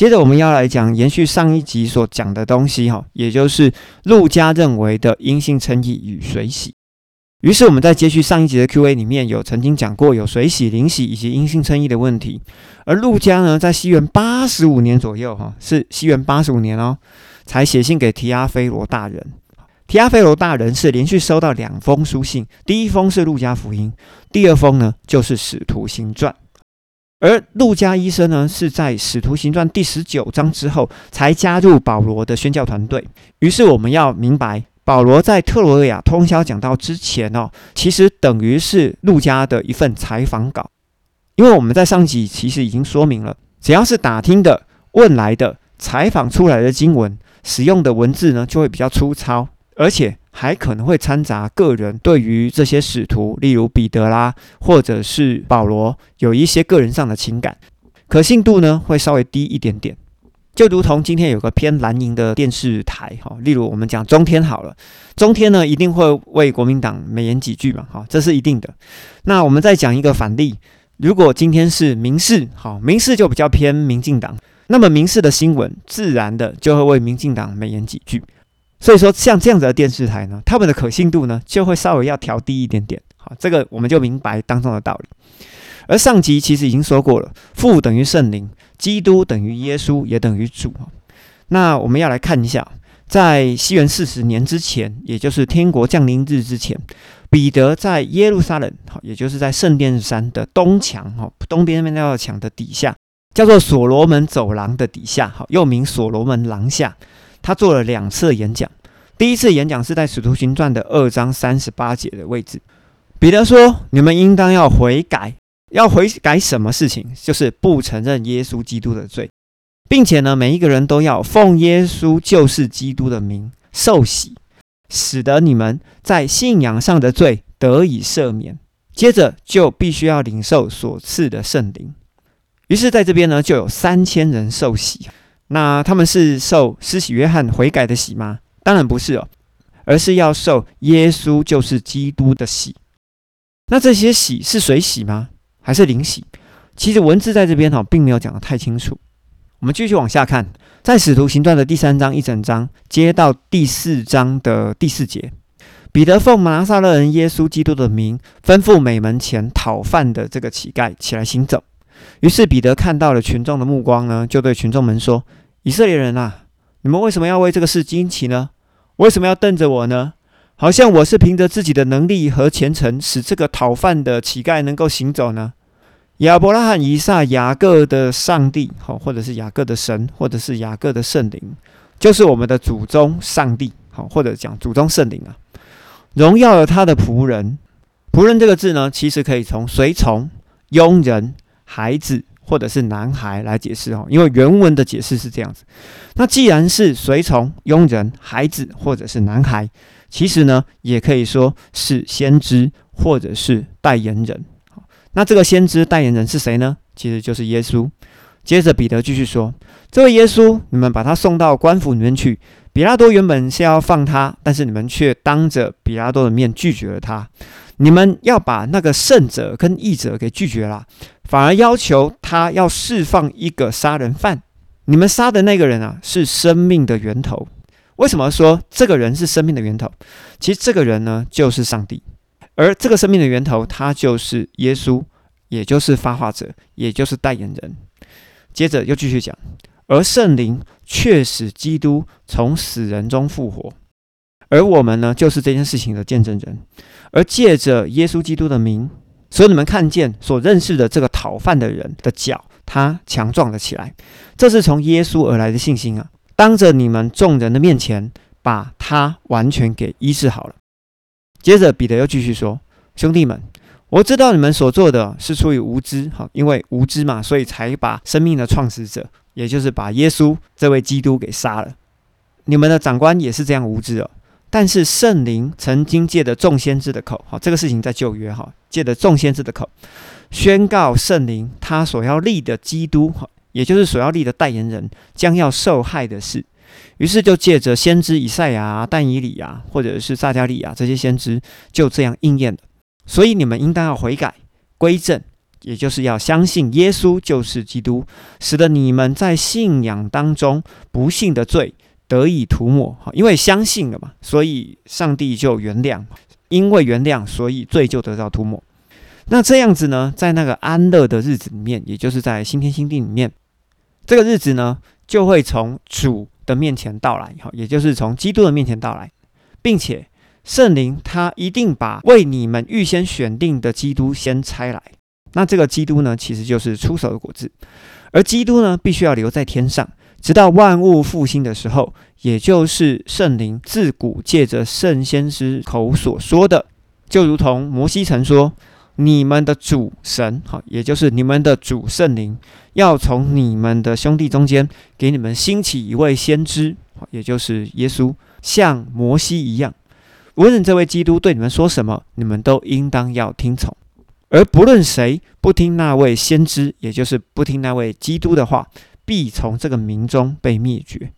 接着我们要来讲延续上一集所讲的东西哈，也就是陆家认为的阴性称义与水洗。于是我们在接续上一集的 Q&A 里面有曾经讲过有水洗、灵洗以及阴性称义的问题。而陆家呢，在西元八十五年左右哈，是西元八十五年哦，才写信给提阿菲罗大人。提阿菲罗大人是连续收到两封书信，第一封是路家福音，第二封呢就是使徒行传。而路加医生呢是在使徒行传第十九章之后才加入保罗的宣教团队。于是我们要明白，保罗在特罗亚通宵讲道之前哦，其实等于是路加的一份采访稿，因为我们在上集其实已经说明了，只要是打听的、问来的、采访出来的经文，使用的文字呢就会比较粗糙。而且还可能会掺杂个人对于这些使徒，例如彼得啦，或者是保罗，有一些个人上的情感，可信度呢会稍微低一点点。就如同今天有个偏蓝营的电视台，哈，例如我们讲中天好了，中天呢一定会为国民党美言几句嘛，哈，这是一定的。那我们再讲一个反例，如果今天是民视，好，民视就比较偏民进党，那么民视的新闻自然的就会为民进党美言几句。所以说，像这样子的电视台呢，他们的可信度呢，就会稍微要调低一点点。好，这个我们就明白当中的道理。而上集其实已经说过了，父等于圣灵，基督等于耶稣，也等于主。那我们要来看一下，在西元四十年之前，也就是天国降临日之前，彼得在耶路撒冷，好，也就是在圣殿山的东墙，哈，东边那道墙的底下，叫做所罗门走廊的底下，好，又名所罗门廊下。他做了两次演讲，第一次演讲是在《使徒行传》的二章三十八节的位置。彼得说：“你们应当要悔改，要悔改什么事情？就是不承认耶稣基督的罪，并且呢，每一个人都要奉耶稣就是基督的名受洗，使得你们在信仰上的罪得以赦免。接着就必须要领受所赐的圣灵。于是，在这边呢，就有三千人受洗。”那他们是受施洗约翰悔改的洗吗？当然不是哦，而是要受耶稣就是基督的洗。那这些洗是水洗吗？还是灵洗？其实文字在这边哈，并没有讲得太清楚。我们继续往下看，在使徒行传的第三章一整章，接到第四章的第四节，彼得奉拿撒勒人耶稣基督的名，吩咐美门前讨饭的这个乞丐起来行走。于是彼得看到了群众的目光呢，就对群众们说。以色列人啊，你们为什么要为这个事惊奇呢？为什么要瞪着我呢？好像我是凭着自己的能力和虔诚，使这个讨饭的乞丐能够行走呢？亚伯拉罕、以撒、雅各的上帝，好，或者是雅各的神，或者是雅各的圣灵，就是我们的祖宗上帝，好，或者讲祖宗圣灵啊，荣耀了他的仆人。仆人这个字呢，其实可以从随从、佣人、孩子。或者是男孩来解释哦，因为原文的解释是这样子。那既然是随从、佣人、孩子，或者是男孩，其实呢，也可以说是先知或者是代言人。那这个先知代言人是谁呢？其实就是耶稣。接着彼得继续说：“这位耶稣，你们把他送到官府里面去。比拉多原本是要放他，但是你们却当着比拉多的面拒绝了他。你们要把那个圣者跟义者给拒绝了。”反而要求他要释放一个杀人犯。你们杀的那个人啊，是生命的源头。为什么说这个人是生命的源头？其实这个人呢，就是上帝。而这个生命的源头，他就是耶稣，也就是发话者，也就是代言人。接着又继续讲，而圣灵却使基督从死人中复活，而我们呢，就是这件事情的见证人。而借着耶稣基督的名。所以你们看见所认识的这个讨饭的人的脚，他强壮了起来。这是从耶稣而来的信心啊！当着你们众人的面前，把他完全给医治好了。接着彼得又继续说：“兄弟们，我知道你们所做的是出于无知，哈，因为无知嘛，所以才把生命的创始者，也就是把耶稣这位基督给杀了。你们的长官也是这样无知哦。”但是圣灵曾经借着众先知的口，哈，这个事情在旧约哈，借着众先知的口宣告圣灵他所要立的基督，也就是所要立的代言人将要受害的事，于是就借着先知以赛亚、但以理啊，或者是撒加利亚这些先知，就这样应验了。所以你们应当要悔改归正，也就是要相信耶稣就是基督，使得你们在信仰当中不幸的罪得以涂抹。因为相信了嘛，所以上帝就原谅；因为原谅，所以罪就得到涂抹。那这样子呢，在那个安乐的日子里面，也就是在新天新地里面，这个日子呢，就会从主的面前到来，哈，也就是从基督的面前到来，并且圣灵他一定把为你们预先选定的基督先差来。那这个基督呢，其实就是出手的果子，而基督呢，必须要留在天上，直到万物复兴的时候，也就是圣灵自古借着圣先知口所说的，就如同摩西曾说。你们的主神，好，也就是你们的主圣灵，要从你们的兄弟中间给你们兴起一位先知，也就是耶稣，像摩西一样。无论这位基督对你们说什么，你们都应当要听从。而不论谁不听那位先知，也就是不听那位基督的话，必从这个民中被灭绝。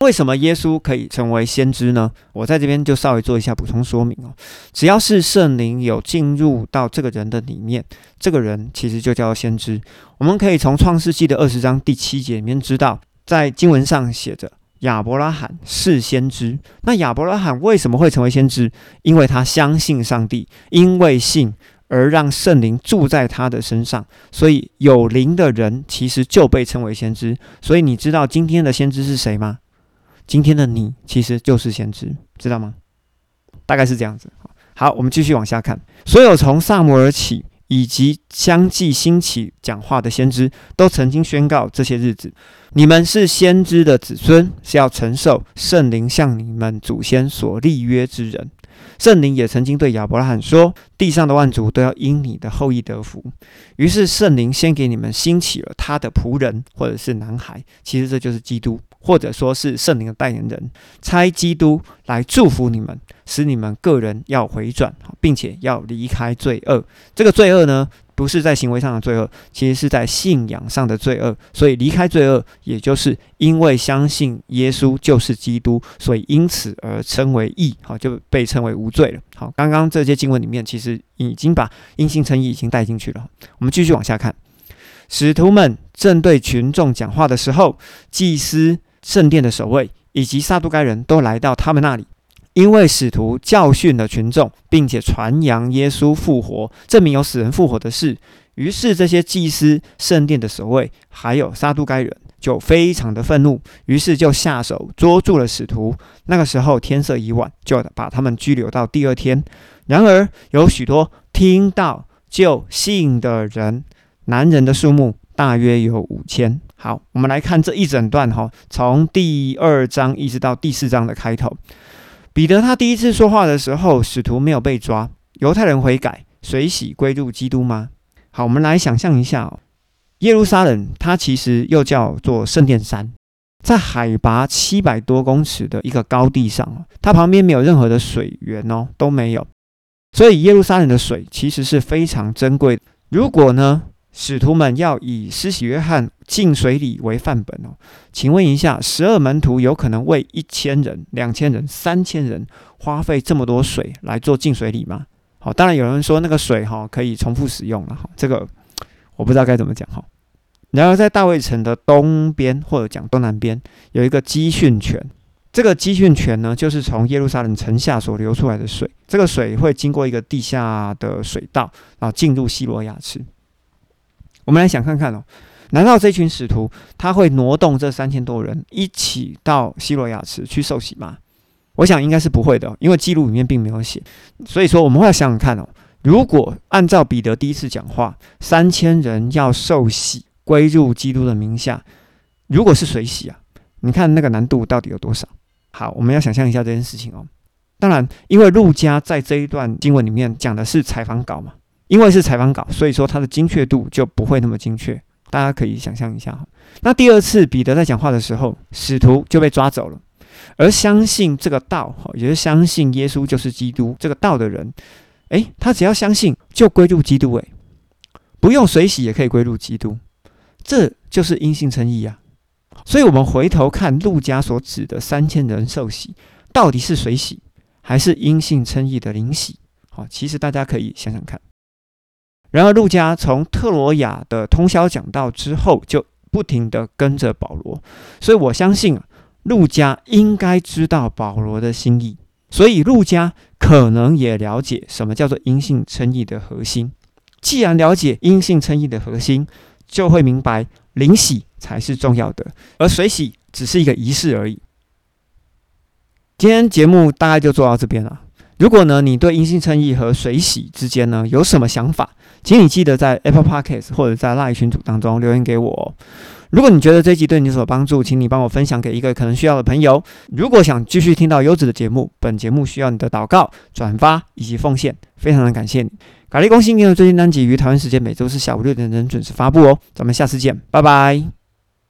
为什么耶稣可以成为先知呢？我在这边就稍微做一下补充说明哦。只要是圣灵有进入到这个人的里面，这个人其实就叫先知。我们可以从创世纪的二十章第七节里面知道，在经文上写着亚伯拉罕是先知。那亚伯拉罕为什么会成为先知？因为他相信上帝，因为信而让圣灵住在他的身上，所以有灵的人其实就被称为先知。所以你知道今天的先知是谁吗？今天的你其实就是先知，知道吗？大概是这样子。好，我们继续往下看。所有从萨摩尔起以及相继兴起讲话的先知，都曾经宣告这些日子：你们是先知的子孙，是要承受圣灵向你们祖先所立约之人。圣灵也曾经对亚伯拉罕说：“地上的万族都要因你的后裔得福。”于是圣灵先给你们兴起了他的仆人，或者是男孩，其实这就是基督。或者说是圣灵的代言人，差基督来祝福你们，使你们个人要回转，并且要离开罪恶。这个罪恶呢，不是在行为上的罪恶，其实是在信仰上的罪恶。所以离开罪恶，也就是因为相信耶稣就是基督，所以因此而称为义，好就被称为无罪了。好，刚刚这些经文里面，其实已经把因信称义已经带进去了。我们继续往下看，使徒们正对群众讲话的时候，祭司。圣殿的守卫以及撒都该人都来到他们那里，因为使徒教训了群众，并且传扬耶稣复活，证明有死人复活的事。于是这些祭司、圣殿的守卫还有撒都该人就非常的愤怒，于是就下手捉住了使徒。那个时候天色已晚，就把他们拘留到第二天。然而有许多听到就信的人，男人的数目大约有五千。好，我们来看这一整段哈，从第二章一直到第四章的开头。彼得他第一次说话的时候，使徒没有被抓，犹太人悔改，水洗归入基督吗？好，我们来想象一下哦，耶路撒冷它其实又叫做圣殿山，在海拔七百多公尺的一个高地上，它旁边没有任何的水源哦，都没有，所以耶路撒冷的水其实是非常珍贵。如果呢？使徒们要以施洗约翰进水礼为范本哦，请问一下，十二门徒有可能为一千人、两千人、三千人花费这么多水来做进水礼吗？好，当然有人说那个水哈可以重复使用了哈，这个我不知道该怎么讲哈。然而在大卫城的东边或者讲东南边有一个基训泉，这个基训泉呢就是从耶路撒冷城下所流出来的水，这个水会经过一个地下的水道，然后进入希罗亚池。我们来想看看哦，难道这群使徒他会挪动这三千多人一起到希罗亚池去受洗吗？我想应该是不会的，因为记录里面并没有写。所以说，我们会想想看哦，如果按照彼得第一次讲话，三千人要受洗归入基督的名下，如果是水洗啊，你看那个难度到底有多少？好，我们要想象一下这件事情哦。当然，因为路加在这一段经文里面讲的是采访稿嘛。因为是采访稿，所以说它的精确度就不会那么精确。大家可以想象一下哈。那第二次彼得在讲话的时候，使徒就被抓走了，而相信这个道哈，也就是相信耶稣就是基督这个道的人，诶，他只要相信就归入基督，诶，不用水洗也可以归入基督，这就是因信称义啊。所以，我们回头看路加所指的三千人受洗，到底是水洗还是因信称义的灵洗？好，其实大家可以想想看。然而，路加从特罗亚的通宵讲道之后，就不停地跟着保罗，所以我相信路加应该知道保罗的心意，所以路加可能也了解什么叫做阴性称义的核心。既然了解阴性称义的核心，就会明白灵洗才是重要的，而水洗只是一个仪式而已。今天节目大概就做到这边了。如果呢，你对阴性称义和水洗之间呢有什么想法，请你记得在 Apple Podcast 或者在 Live 群组当中留言给我。如果你觉得这集对你有所帮助，请你帮我分享给一个可能需要的朋友。如果想继续听到优质的节目，本节目需要你的祷告、转发以及奉献，非常的感谢你。咖喱公信的最新单集于台湾时间每周四下午六点钟准时发布哦。咱们下次见，拜拜。